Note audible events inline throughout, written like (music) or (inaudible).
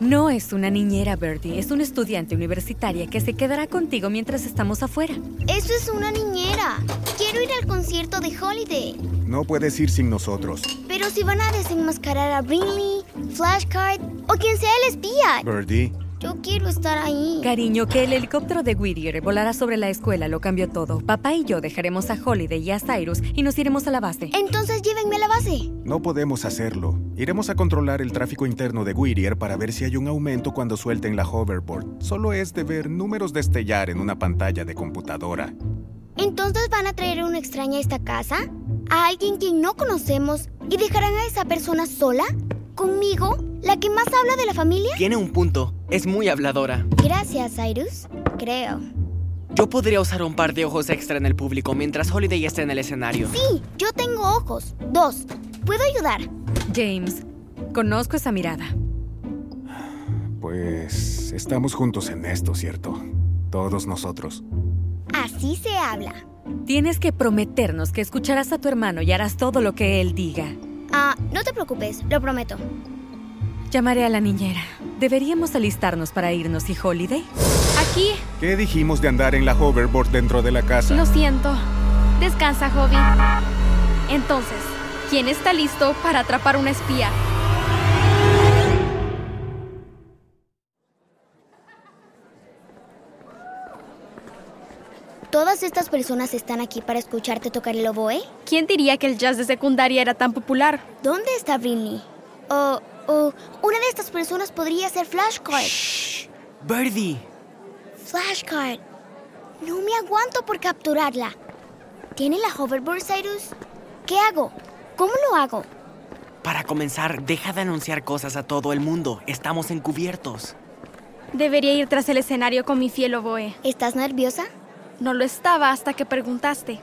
No es una niñera, Birdie. Es una estudiante universitaria que se quedará contigo mientras estamos afuera. Eso es una niñera. Quiero ir al concierto de Holiday. No puedes ir sin nosotros. Pero si van a desenmascarar a Brinley, Flashcard o quien sea el espía, Birdie, yo quiero estar ahí. Cariño, que el helicóptero de Whittier volará sobre la escuela lo cambió todo. Papá y yo dejaremos a Holiday y a Cyrus y nos iremos a la base. Entonces llévenme a la base. no podemos hacerlo. Iremos a controlar el tráfico interno de Whittier para ver si hay un aumento cuando suelten la hoverboard. Solo es de ver números destellar en una pantalla de computadora. Entonces van a traer a una extraña a esta casa, a alguien que no conocemos y dejarán a esa persona sola, conmigo, la que más habla de la familia. Tiene un punto. Es muy habladora. Gracias, Cyrus. Creo. Yo podría usar un par de ojos extra en el público mientras Holiday esté en el escenario. Sí, yo tengo ojos. Dos. ¿Puedo ayudar? James, conozco esa mirada. Pues estamos juntos en esto, ¿cierto? Todos nosotros. Así se habla. Tienes que prometernos que escucharás a tu hermano y harás todo lo que él diga. Ah, no te preocupes, lo prometo. Llamaré a la niñera. Deberíamos alistarnos para irnos y Holiday. Aquí, ¿Qué dijimos de andar en la hoverboard dentro de la casa? lo siento. Descansa, Hobby. Entonces, ¿quién está listo para atrapar una espía? ¿Todas estas personas están aquí para escucharte tocar el oboe? ¿Quién diría que el jazz de secundaria era tan popular? ¿Dónde está Brinley? O, o, una de estas personas podría ser Flashcard. Birdie. Flashcard. No me aguanto por capturarla. ¿Tiene la hoverboard, Cyrus? ¿Qué hago? ¿Cómo lo hago? Para comenzar, deja de anunciar cosas a todo el mundo. Estamos encubiertos. Debería ir tras el escenario con mi fiel oboe. ¿Estás nerviosa? No lo estaba hasta que preguntaste.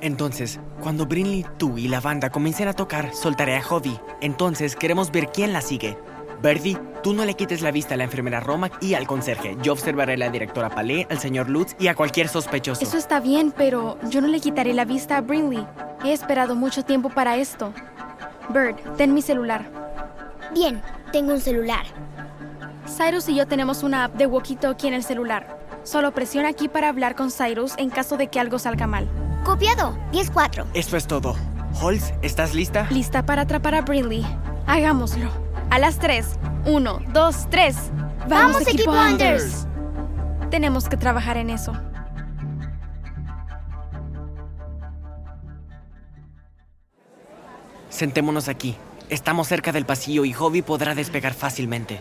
Entonces, cuando Brinley, tú y la banda comiencen a tocar, soltaré a Hobby. Entonces, queremos ver quién la sigue. Birdie, tú no le quites la vista a la enfermera Romac y al conserje. Yo observaré a la directora Palé, al señor Lutz y a cualquier sospechoso. Eso está bien, pero yo no le quitaré la vista a Brinley. He esperado mucho tiempo para esto. Bird, ten mi celular. Bien, tengo un celular. Cyrus y yo tenemos una app de walkie-talkie en el celular. Solo presiona aquí para hablar con Cyrus en caso de que algo salga mal. Copiado. 10-4. Eso es todo. Holz, ¿estás lista? Lista para atrapar a Brinley. Hagámoslo. A las 3. 1, 2, 3. ¡Vamos, equipo Anders! Tenemos que trabajar en eso. Sentémonos aquí. Estamos cerca del pasillo y Hobby podrá despegar fácilmente.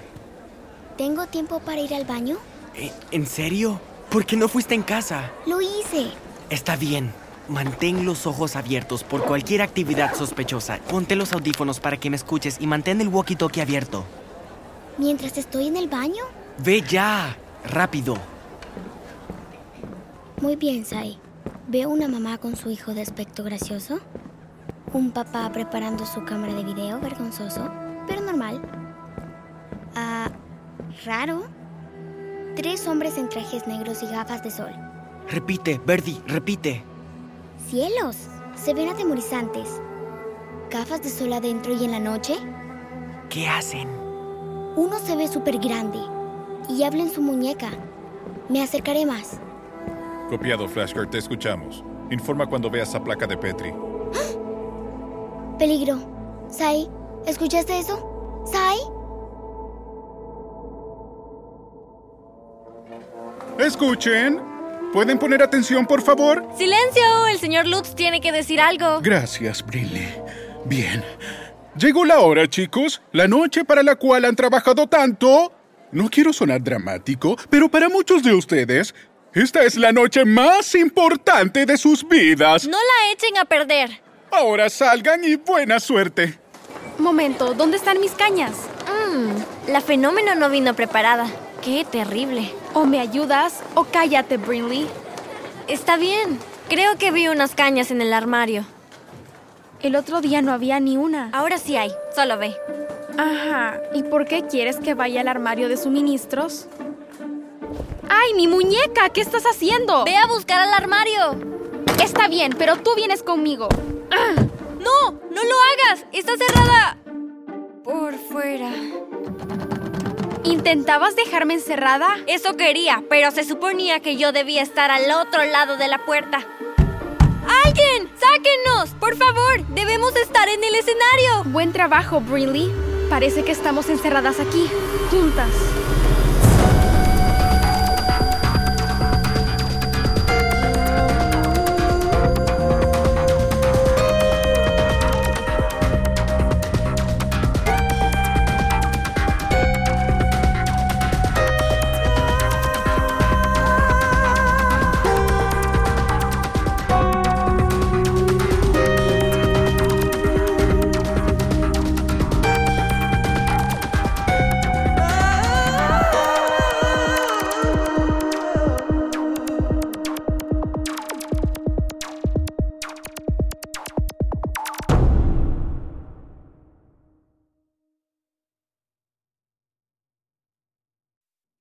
¿Tengo tiempo para ir al baño? Eh, ¿En serio? ¿Por qué no fuiste en casa? Lo hice. Está bien. Mantén los ojos abiertos por cualquier actividad sospechosa. Ponte los audífonos para que me escuches y mantén el walkie-talkie abierto. ¿Mientras estoy en el baño? ¡Ve ya! ¡Rápido! Muy bien, Sai. Veo una mamá con su hijo de aspecto gracioso. Un papá preparando su cámara de video vergonzoso, pero normal. Ah, raro. Tres hombres en trajes negros y gafas de sol. Repite, Verdi, repite. ¡Cielos! Se ven atemorizantes. ¿Gafas de sol adentro y en la noche? ¿Qué hacen? Uno se ve súper grande y habla en su muñeca. Me acercaré más. Copiado, Flashcard, te escuchamos. Informa cuando veas esa placa de Petri. (gasps) Peligro. Sai, ¿escuchaste eso? Sai. Escuchen. ¿Pueden poner atención, por favor? ¡Silencio! El señor Lutz tiene que decir algo. Gracias, Briley. Bien. Llegó la hora, chicos. La noche para la cual han trabajado tanto. No quiero sonar dramático, pero para muchos de ustedes, esta es la noche más importante de sus vidas. No la echen a perder. Ahora salgan y buena suerte. Momento, ¿dónde están mis cañas? Mmm, la fenómeno no vino preparada. Qué terrible. O me ayudas o cállate, Brinley. Está bien. Creo que vi unas cañas en el armario. El otro día no había ni una. Ahora sí hay. Solo ve. Ajá. ¿Y por qué quieres que vaya al armario de suministros? ¡Ay, mi muñeca! ¿Qué estás haciendo? Ve a buscar al armario. Está bien, pero tú vienes conmigo. ¡No! ¡No lo hagas! ¡Está cerrada! Por fuera. ¿Intentabas dejarme encerrada? Eso quería, pero se suponía que yo debía estar al otro lado de la puerta. ¡Alguien! ¡Sáquenos! ¡Por favor! ¡Debemos estar en el escenario! Buen trabajo, Brinley. Parece que estamos encerradas aquí, juntas.